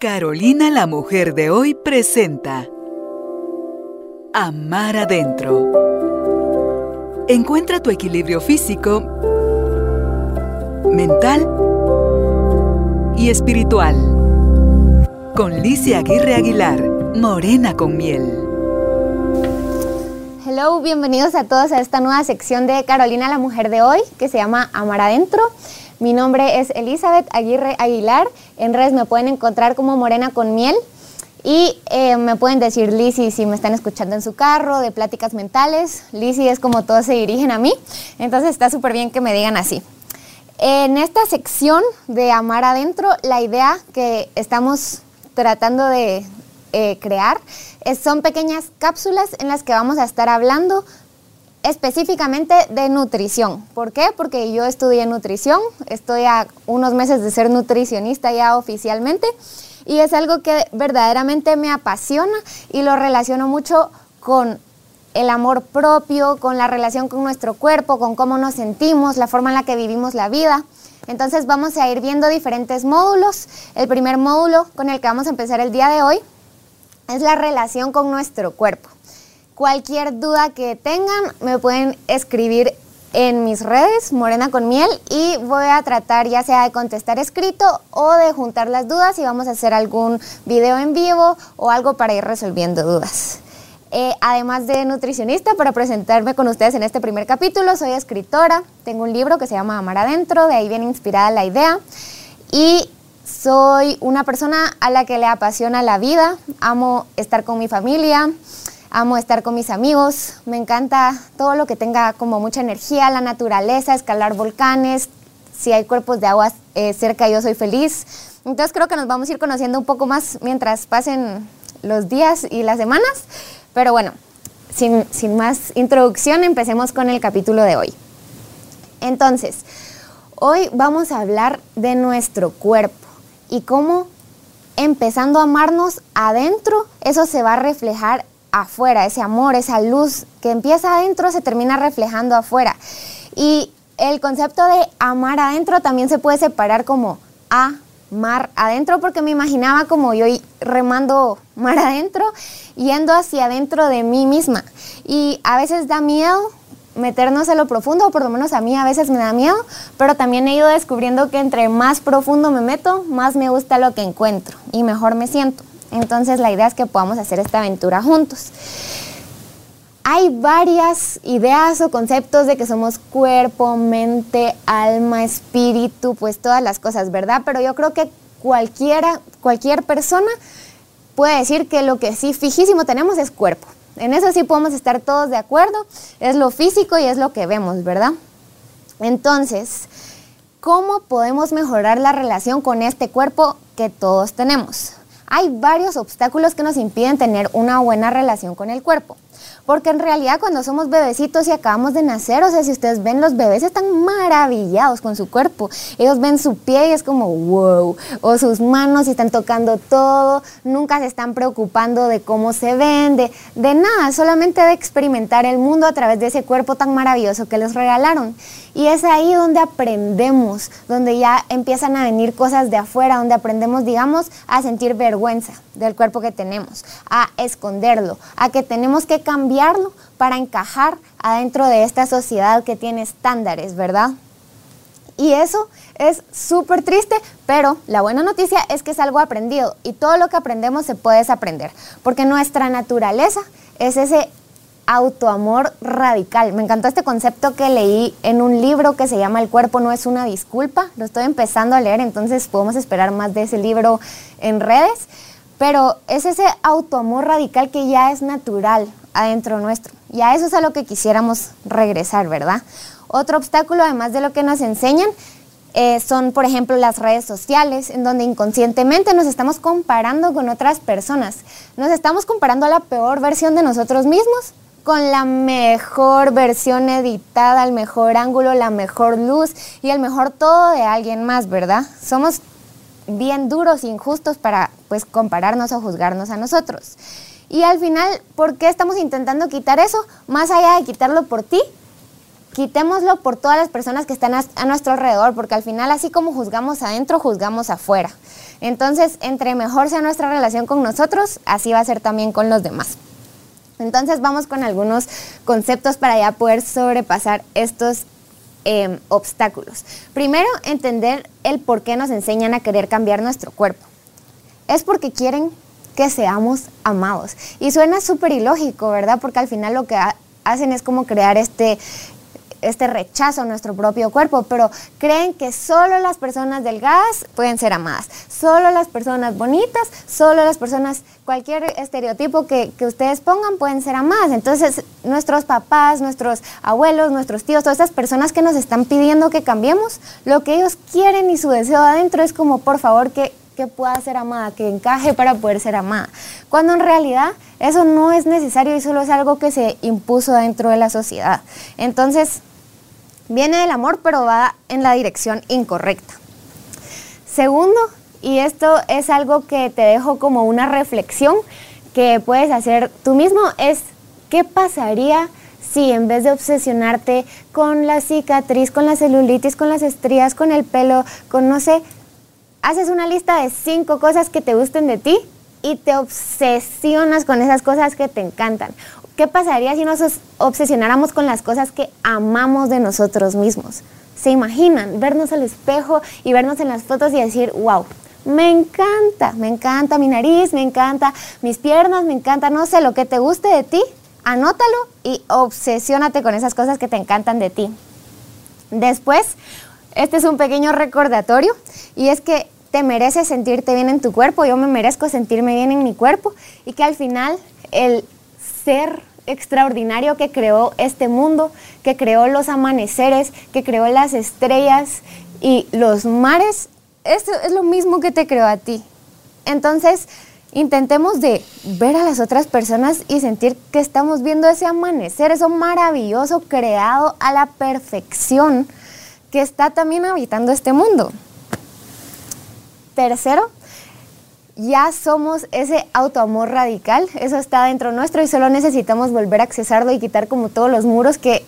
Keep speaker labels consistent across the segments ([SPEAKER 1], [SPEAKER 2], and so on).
[SPEAKER 1] Carolina la mujer de hoy presenta Amar adentro. Encuentra tu equilibrio físico, mental y espiritual. Con Licia Aguirre Aguilar, Morena con miel.
[SPEAKER 2] Hello, bienvenidos a todos a esta nueva sección de Carolina la mujer de hoy que se llama Amar adentro. Mi nombre es Elizabeth Aguirre Aguilar. En redes me pueden encontrar como Morena con Miel. Y eh, me pueden decir Lizzy si me están escuchando en su carro, de pláticas mentales. Lizzy es como todos se dirigen a mí. Entonces está súper bien que me digan así. En esta sección de Amar Adentro, la idea que estamos tratando de eh, crear son pequeñas cápsulas en las que vamos a estar hablando específicamente de nutrición. ¿Por qué? Porque yo estudié nutrición, estoy a unos meses de ser nutricionista ya oficialmente y es algo que verdaderamente me apasiona y lo relaciono mucho con el amor propio, con la relación con nuestro cuerpo, con cómo nos sentimos, la forma en la que vivimos la vida. Entonces vamos a ir viendo diferentes módulos. El primer módulo con el que vamos a empezar el día de hoy es la relación con nuestro cuerpo. Cualquier duda que tengan me pueden escribir en mis redes, Morena con Miel, y voy a tratar ya sea de contestar escrito o de juntar las dudas y vamos a hacer algún video en vivo o algo para ir resolviendo dudas. Eh, además de nutricionista, para presentarme con ustedes en este primer capítulo, soy escritora, tengo un libro que se llama Amar Adentro, de ahí viene inspirada la idea, y soy una persona a la que le apasiona la vida, amo estar con mi familia, amo estar con mis amigos, me encanta todo lo que tenga como mucha energía, la naturaleza, escalar volcanes, si hay cuerpos de agua eh, cerca yo soy feliz. Entonces creo que nos vamos a ir conociendo un poco más mientras pasen los días y las semanas. Pero bueno, sin, sin más introducción, empecemos con el capítulo de hoy. Entonces, hoy vamos a hablar de nuestro cuerpo y cómo empezando a amarnos adentro, eso se va a reflejar afuera, ese amor, esa luz que empieza adentro se termina reflejando afuera. Y el concepto de amar adentro también se puede separar como amar adentro, porque me imaginaba como yo remando mar adentro, yendo hacia adentro de mí misma. Y a veces da miedo meternos en lo profundo, o por lo menos a mí a veces me da miedo, pero también he ido descubriendo que entre más profundo me meto, más me gusta lo que encuentro y mejor me siento. Entonces la idea es que podamos hacer esta aventura juntos. Hay varias ideas o conceptos de que somos cuerpo, mente, alma, espíritu, pues todas las cosas, ¿verdad? Pero yo creo que cualquiera, cualquier persona puede decir que lo que sí fijísimo tenemos es cuerpo. En eso sí podemos estar todos de acuerdo. Es lo físico y es lo que vemos, ¿verdad? Entonces, ¿cómo podemos mejorar la relación con este cuerpo que todos tenemos? Hay varios obstáculos que nos impiden tener una buena relación con el cuerpo. Porque en realidad cuando somos bebecitos y acabamos de nacer, o sea, si ustedes ven, los bebés están maravillados con su cuerpo. Ellos ven su pie y es como wow, o sus manos y están tocando todo, nunca se están preocupando de cómo se ven, de, de nada, solamente de experimentar el mundo a través de ese cuerpo tan maravilloso que les regalaron. Y es ahí donde aprendemos, donde ya empiezan a venir cosas de afuera, donde aprendemos, digamos, a sentir vergüenza del cuerpo que tenemos, a esconderlo, a que tenemos que cambiarlo para encajar adentro de esta sociedad que tiene estándares, ¿verdad? Y eso es súper triste, pero la buena noticia es que es algo aprendido y todo lo que aprendemos se puede desaprender, porque nuestra naturaleza es ese autoamor radical. Me encantó este concepto que leí en un libro que se llama El cuerpo no es una disculpa. Lo estoy empezando a leer, entonces podemos esperar más de ese libro en redes. Pero es ese autoamor radical que ya es natural adentro nuestro. Y a eso es a lo que quisiéramos regresar, ¿verdad? Otro obstáculo, además de lo que nos enseñan, eh, son, por ejemplo, las redes sociales, en donde inconscientemente nos estamos comparando con otras personas. Nos estamos comparando a la peor versión de nosotros mismos con la mejor versión editada, el mejor ángulo, la mejor luz y el mejor todo de alguien más, ¿verdad? Somos bien duros e injustos para pues compararnos o juzgarnos a nosotros. Y al final, ¿por qué estamos intentando quitar eso? Más allá de quitarlo por ti, quitémoslo por todas las personas que están a, nuestro alrededor, porque al final así como juzgamos adentro, juzgamos afuera. Entonces, entre mejor sea nuestra relación con nosotros, así va a ser también con los demás. Entonces vamos con algunos conceptos para ya poder sobrepasar estos em, obstáculos. Primero, entender el por qué nos enseñan a querer cambiar nuestro cuerpo. Es porque quieren que seamos amados. Y suena súper ilógico, ¿verdad? Porque al final lo que hacen es como crear este, este rechazo a nuestro propio cuerpo, pero creen que solo las personas delgadas pueden ser amadas, solo las personas bonitas, solo las personas, cualquier estereotipo que, que ustedes pongan pueden ser amadas. Entonces, nuestros papás, nuestros abuelos, nuestros tíos, todas estas personas que nos están pidiendo que cambiemos, lo que ellos quieren y su deseo adentro es como, por favor, que que pueda ser amada, que encaje para poder ser amada. Cuando en realidad eso no es necesario y solo es algo que se impuso dentro de la sociedad. Entonces, Viene del amor, pero va en la dirección incorrecta. Segundo, y esto es algo que te dejo como una reflexión que puedes hacer tú mismo, es qué pasaría si en vez de obsesionarte con la cicatriz, con la celulitis, con las estrías, con el pelo, con no sé, haces una lista de cinco cosas que te gusten de ti y te obsesionas con esas cosas que te encantan. ¿Qué pasaría si nos obsesionáramos con las cosas que amamos de nosotros mismos? ¿Se imaginan vernos al espejo y vernos en las fotos y decir, wow, me encanta, me encanta mi nariz, me encanta mis piernas, me encanta, no sé, lo que te guste de ti, anótalo y obsesiónate con esas cosas que te encantan de ti. Después, este es un pequeño recordatorio y es que te mereces sentirte bien en tu cuerpo, yo me merezco sentirme bien en mi cuerpo y que al final el ser extraordinario que creó este mundo, que creó los amaneceres, que creó las estrellas y los mares, eso es lo mismo que te creó a ti. Entonces, intentemos de ver a las otras personas y sentir que estamos viendo ese amanecer, eso maravilloso creado a la perfección que está también habitando este mundo. Tercero, ya somos ese autoamor radical, eso está dentro nuestro y solo necesitamos volver a accesarlo y quitar como todos los muros que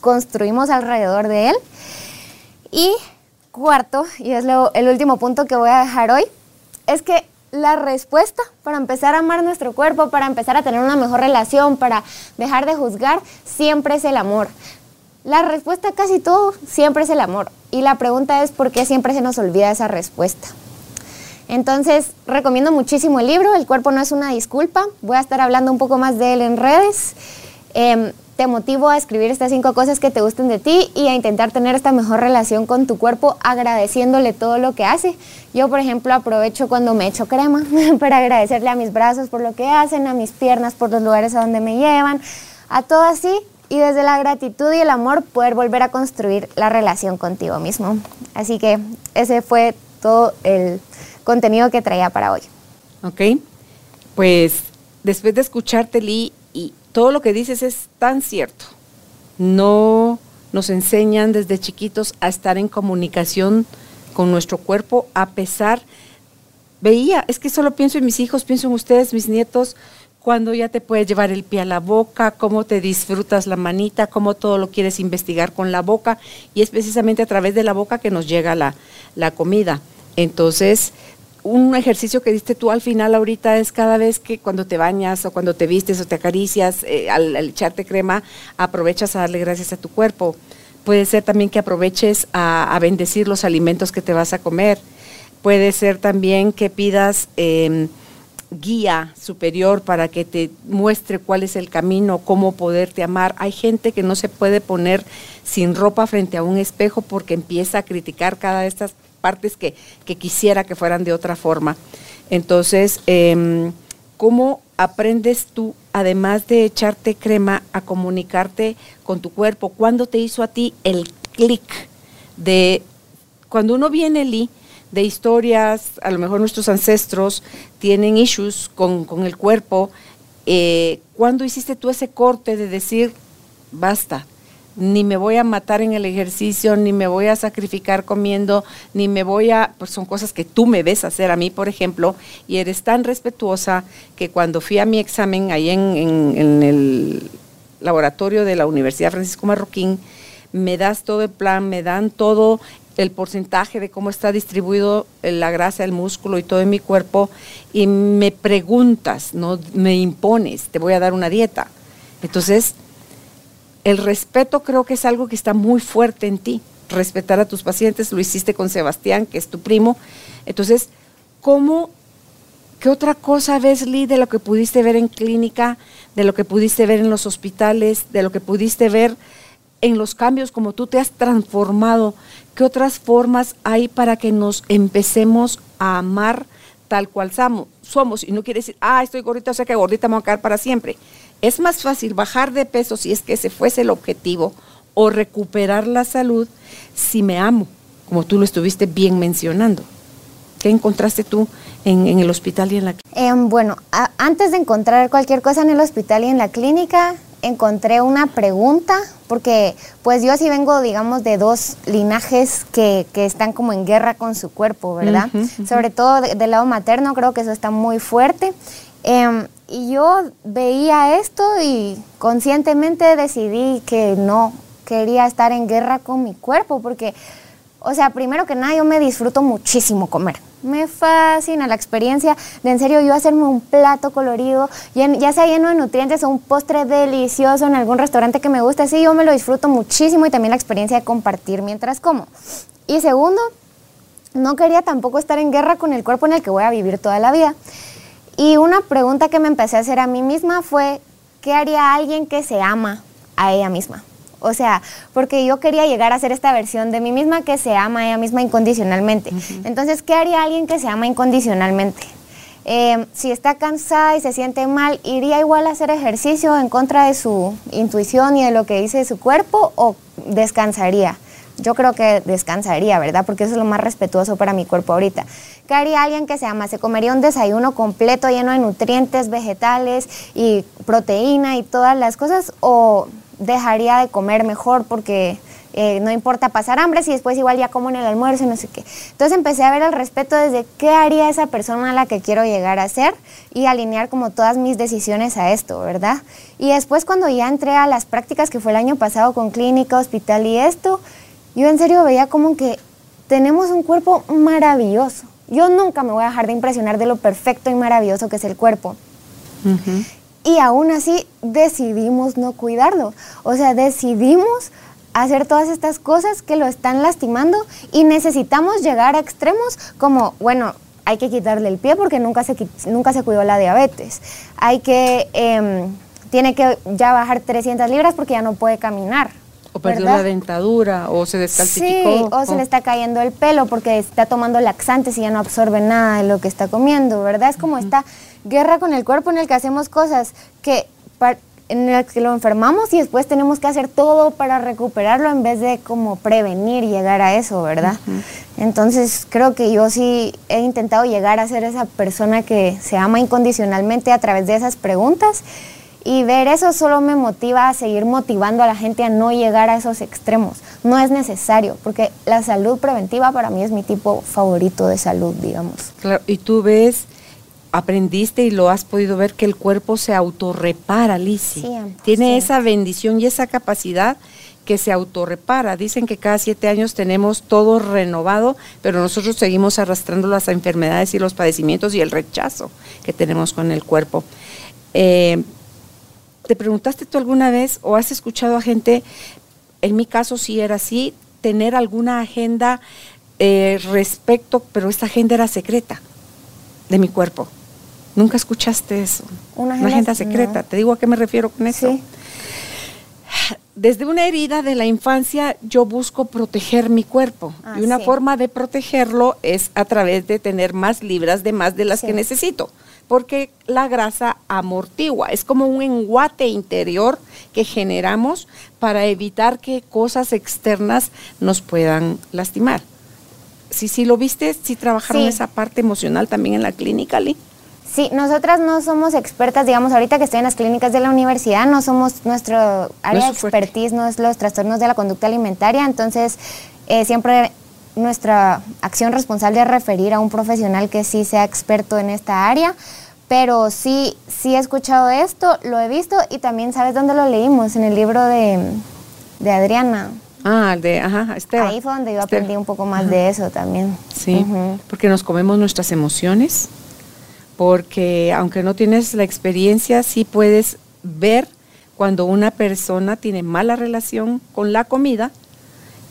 [SPEAKER 2] construimos alrededor de él. Y cuarto, y es el último punto que voy a dejar hoy, es que la respuesta para empezar a amar nuestro cuerpo, para empezar a tener una mejor relación, para dejar de juzgar, siempre es el amor. La respuesta a casi todo siempre es el amor. Y la pregunta es por qué siempre se nos olvida esa respuesta. Entonces, recomiendo muchísimo el libro, El cuerpo no es una disculpa. Voy a estar hablando un poco más de él en redes. Em, te motivo a escribir estas cinco cosas que te gusten de ti y a intentar tener esta mejor relación con tu cuerpo agradeciéndole todo lo que hace. Yo, por ejemplo, aprovecho cuando me echo crema para agradecerle a mis brazos por lo que hacen, a mis piernas por los lugares a donde me llevan, a todo así y desde la gratitud y el amor poder volver a construir la relación contigo mismo. Así que ese fue todo el contenido que traía para hoy.
[SPEAKER 3] Ok, pues después de escucharte, Lee, y todo lo que dices es tan cierto. No nos enseñan desde chiquitos a estar en comunicación con nuestro cuerpo a pesar, veía, es que solo pienso en mis hijos, pienso en ustedes, mis nietos, cuando ya te puedes llevar el pie a la boca, cómo te disfrutas la manita, cómo todo lo quieres investigar con la boca, y es precisamente a través de la boca que nos llega la, la comida. Entonces, un ejercicio que diste tú al final ahorita es cada vez que cuando te bañas o cuando te vistes o te acaricias, eh, al, echarte crema, aprovechas a darle gracias a tu cuerpo. Puede ser también que aproveches a, bendecir los alimentos que te vas a comer. Puede ser también que pidas em, guía superior para que te muestre cuál es el camino, cómo poderte amar. Hay gente que no se puede poner sin ropa frente a un espejo porque empieza a criticar cada de estas partes que, quisiera que fueran de otra forma. Entonces, em, ¿cómo aprendes tú, además de echarte crema, a comunicarte con tu cuerpo? ¿Cuándo te hizo a ti el clic de, cuando uno viene, Lee, de historias, a lo mejor nuestros ancestros tienen issues con, el cuerpo, eh, ¿cuándo hiciste tú ese corte de decir, basta, ni me voy a matar en el ejercicio, ni me voy a sacrificar comiendo, ni me voy a, pues son cosas que tú me ves hacer a mí, por ejemplo, y eres tan respetuosa que cuando fui a mi examen ahí en, el laboratorio de la Universidad Francisco Marroquín, me das todo el plan, me dan todo el porcentaje de cómo está distribuido la grasa, el músculo y todo en mi cuerpo y me preguntas, no me impones, te voy a dar una dieta. Entonces, el respeto creo que es algo que está muy fuerte en ti. Respetar a tus pacientes, lo hiciste con Sebastián, que es tu primo. Entonces, ¿cómo, qué otra cosa ves, Lee, de lo que pudiste ver en clínica, de lo que pudiste ver en los hospitales, de lo que pudiste ver en los cambios, como tú te has transformado? ¿Qué otras formas hay para que nos empecemos a amar tal cual somos? Y no quiere decir, ah, estoy gordita, o sea que gordita me voy a quedar para siempre. Es más fácil bajar de peso si es que ese fuese el objetivo o recuperar la salud si me amo, como tú lo estuviste bien mencionando. ¿Qué encontraste tú en, el hospital y en la clínica?
[SPEAKER 2] Em, bueno, antes de encontrar cualquier cosa en el hospital y en la clínica, encontré una pregunta, porque pues yo sí vengo, digamos, de dos linajes que, están como en guerra con su cuerpo, ¿verdad? Sobre todo del lado materno, creo que eso está muy fuerte. Em, y yo veía esto y conscientemente decidí que no quería estar en guerra con mi cuerpo, porque, o sea, primero que nada, yo me disfruto muchísimo comer me fascina la experiencia de en serio yo hacerme un plato colorido, ya sea lleno de nutrientes o un postre delicioso en algún restaurante que me guste, así yo me lo disfruto muchísimo y también la experiencia de compartir mientras como. Y segundo, no quería tampoco estar en guerra con el cuerpo en el que voy a vivir toda la vida. Y una pregunta que me empecé a hacer a mí misma fue, ¿qué haría alguien que se ama a ella misma? O sea, porque yo quería llegar a ser esta versión de mí misma que se ama a ella misma incondicionalmente. Entonces, ¿qué haría alguien que se ama incondicionalmente? Em, si está cansada y se siente mal, ¿iría igual a hacer ejercicio en contra de su intuición y de lo que dice su cuerpo o descansaría? Yo creo que descansaría, ¿verdad? Porque eso es lo más respetuoso para mi cuerpo ahorita. ¿Qué haría alguien que se ama? ¿Se comería un desayuno completo lleno de nutrientes, vegetales y proteína y todas las cosas? ¿O dejaría de comer mejor porque eh, no importa pasar hambre si después igual ya como en el almuerzo no sé qué. Entonces empecé a ver el respeto desde qué haría esa persona a la que quiero llegar a ser y alinear como todas mis decisiones a esto, ¿verdad? Y después cuando ya entré a las prácticas que fue el año pasado con clínica, hospital y esto, yo en serio veía como que tenemos un cuerpo maravilloso. Yo nunca me voy a dejar de impresionar de lo perfecto y maravilloso que es el cuerpo y aún así decidimos no cuidarlo. O sea, decidimos hacer todas estas cosas que lo están lastimando y necesitamos llegar a extremos como, bueno, hay que quitarle el pie porque nunca se, nunca se cuidó la diabetes. Hay que, em, tiene que ya bajar 300 libras porque ya no puede caminar.
[SPEAKER 3] O perdió la dentadura, o se descalcificó.
[SPEAKER 2] Sí, o, se le está cayendo el pelo porque está tomando laxantes y ya no absorbe nada de lo que está comiendo, ¿verdad? Es como está guerra con el cuerpo en el que hacemos cosas que en las que lo enfermamos y después tenemos que hacer todo para recuperarlo en vez de como prevenir llegar a eso, ¿verdad? Entonces creo que yo sí he intentado llegar a ser esa persona que se ama incondicionalmente a través de esas preguntas y ver eso solo me motiva a seguir motivando a la gente a no llegar a esos extremos. No es necesario, porque la salud preventiva para mí es mi tipo favorito de salud, digamos.
[SPEAKER 3] Claro, y tú ves aprendiste y lo has podido ver que el cuerpo se autorrepara, Lizzie. Tiene esa bendición y esa capacidad que se autorrepara. Dicen que cada siete años tenemos todo renovado, pero nosotros seguimos arrastrando las enfermedades y los padecimientos y el rechazo que tenemos con el cuerpo. Eh, ¿Te preguntaste tú alguna vez o has escuchado a gente, en mi caso sí era así, tener alguna agenda eh, respecto, pero esta agenda era secreta de mi cuerpo? ¿Nunca escuchaste eso? Una agenda, secreta. ¿Te digo a qué me refiero con eso? Desde una herida de la infancia yo busco proteger mi cuerpo y una forma de protegerlo es a través de tener más libras de más de las que necesito, porque la grasa amortigua, es como un enguate interior que generamos para evitar que cosas externas nos puedan lastimar. Si sí, lo viste, si trabajaron esa parte emocional también en la clínica, Lee.
[SPEAKER 2] Sí, nosotras no somos expertas, digamos, ahorita que estoy en las clínicas de la universidad, no somos nuestro área de expertise, no es los trastornos de la conducta alimentaria, entonces eh, siempre nuestra acción responsable es referir a un profesional que sí sea experto en esta área, pero sí, sí he escuchado esto, lo he visto y también sabes dónde lo leímos, en el libro de, de Adriana.
[SPEAKER 3] Ah, de, ajá, Esteban.
[SPEAKER 2] Ahí fue donde yo
[SPEAKER 3] Esteban.
[SPEAKER 2] aprendí un poco más de eso también.
[SPEAKER 3] Sí, porque nos comemos nuestras emociones, porque aunque no tienes la experiencia, sí puedes ver cuando una persona tiene mala relación con la comida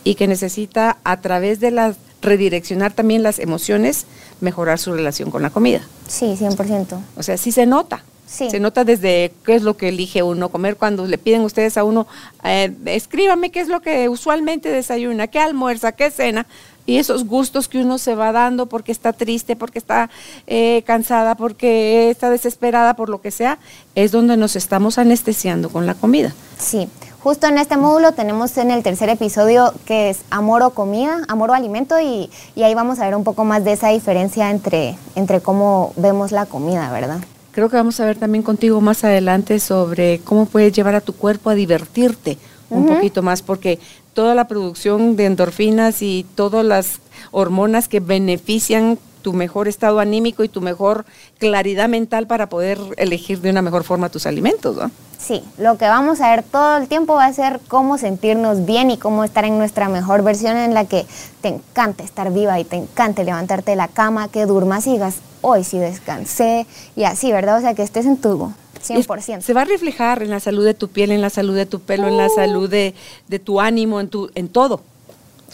[SPEAKER 3] y que necesita a través de la redireccionar también las emociones, mejorar su relación con la comida.
[SPEAKER 2] Sí, 100%.
[SPEAKER 3] O sea, sí se nota.
[SPEAKER 2] Sí.
[SPEAKER 3] Se nota desde qué es lo que elige uno comer cuando le piden ustedes a uno, eh, escríbame qué es lo que usualmente desayuna, qué almuerza, qué cena, y esos gustos que uno se va dando porque está triste, porque está eh, cansada, porque está desesperada, por lo que sea, es donde nos estamos anestesiando con la comida.
[SPEAKER 2] Sí, justo en este módulo tenemos en el tercer episodio que es amor o comida, amor o alimento y, y ahí vamos a ver un poco más de esa diferencia entre, entre cómo vemos la comida, ¿verdad?
[SPEAKER 3] Creo que vamos a ver también contigo más adelante sobre cómo puedes llevar a tu cuerpo a divertirte un poquito más, porque toda la producción de endorfinas y todas las hormonas que benefician tu mejor estado anímico y tu mejor claridad mental para poder elegir de una mejor forma tus alimentos, ¿no?
[SPEAKER 2] Sí, lo que vamos a ver todo el tiempo va a ser cómo sentirnos bien y cómo estar en nuestra mejor versión en la que te encanta estar viva y te encanta levantarte de la cama, que durmas y digas, hoy sí descansé y así, ¿verdad? O sea, que estés en tu
[SPEAKER 3] Y es-
[SPEAKER 2] 100%.
[SPEAKER 3] Se va a reflejar en la salud de tu piel, en la salud de tu pelo, en la
[SPEAKER 2] Uh.
[SPEAKER 3] salud de, de tu ánimo, en, tu, en todo.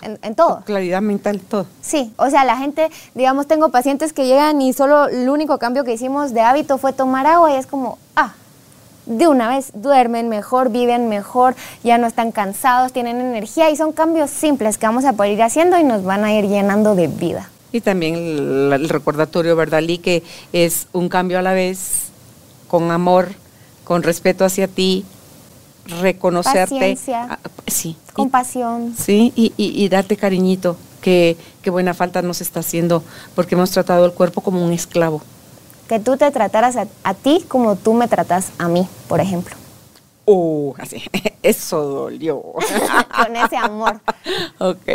[SPEAKER 2] En, en todo.
[SPEAKER 3] Claridad mental, todo.
[SPEAKER 2] Sí, o sea, la gente, digamos, tengo pacientes que llegan y solo el único cambio que hicimos de hábito fue tomar agua y es como, ah, de una vez duermen mejor, viven mejor, ya no están cansados, tienen energía y son cambios simples que vamos a poder ir haciendo y nos van a ir llenando de vida.
[SPEAKER 3] Y también el, el recordatorio, ¿verdad, Lee? Que es un cambio a la vez, con amor, con respeto hacia ti, reconocerte.
[SPEAKER 2] Paciencia.
[SPEAKER 3] Ah, sí. y-
[SPEAKER 2] Compasión.
[SPEAKER 3] sí, y, y- y darte cariñito, que, que buena falta nos está haciendo, porque hemos tratado el cuerpo como un esclavo.
[SPEAKER 2] Que tú te trataras a, a ti como tú me tratas a mí, por ejemplo.
[SPEAKER 3] Oh, así, eso dolió.
[SPEAKER 2] Con ese amor.
[SPEAKER 3] ok,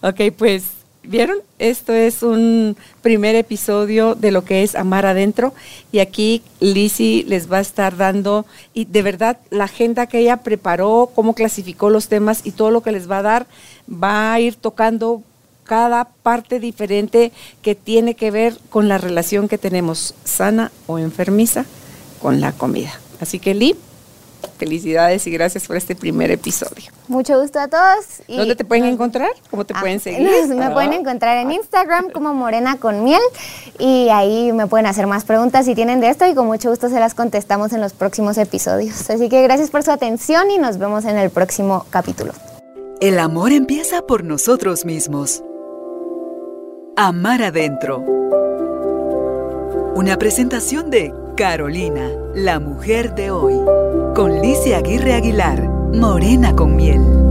[SPEAKER 3] ok, pues, ¿vieron? Esto es un primer episodio de lo que es Amar Adentro y aquí Lizzy les va a estar dando, y de verdad, la agenda que ella preparó, cómo clasificó los temas y todo lo que les va a dar, va a ir tocando cada parte diferente que tiene que ver con la relación que tenemos sana o enfermiza con la comida. Así que, Lee, felicidades y gracias por este primer episodio.
[SPEAKER 2] Mucho gusto a todos. y
[SPEAKER 3] ¿Dónde te pueden encontrar? ¿Cómo te
[SPEAKER 2] Ah,
[SPEAKER 3] pueden seguir?
[SPEAKER 2] me
[SPEAKER 3] Ah.
[SPEAKER 2] pueden encontrar en Instagram como Morena con Miel y ahí me pueden hacer más preguntas si tienen de esto y con mucho gusto se las contestamos en los próximos episodios. Así que gracias por su atención y nos vemos en el próximo capítulo.
[SPEAKER 1] El amor empieza por nosotros mismos. Amar adentro. Una presentación de Carolina, la mujer de hoy. Con Licia Aguirre Aguilar, Morena con miel.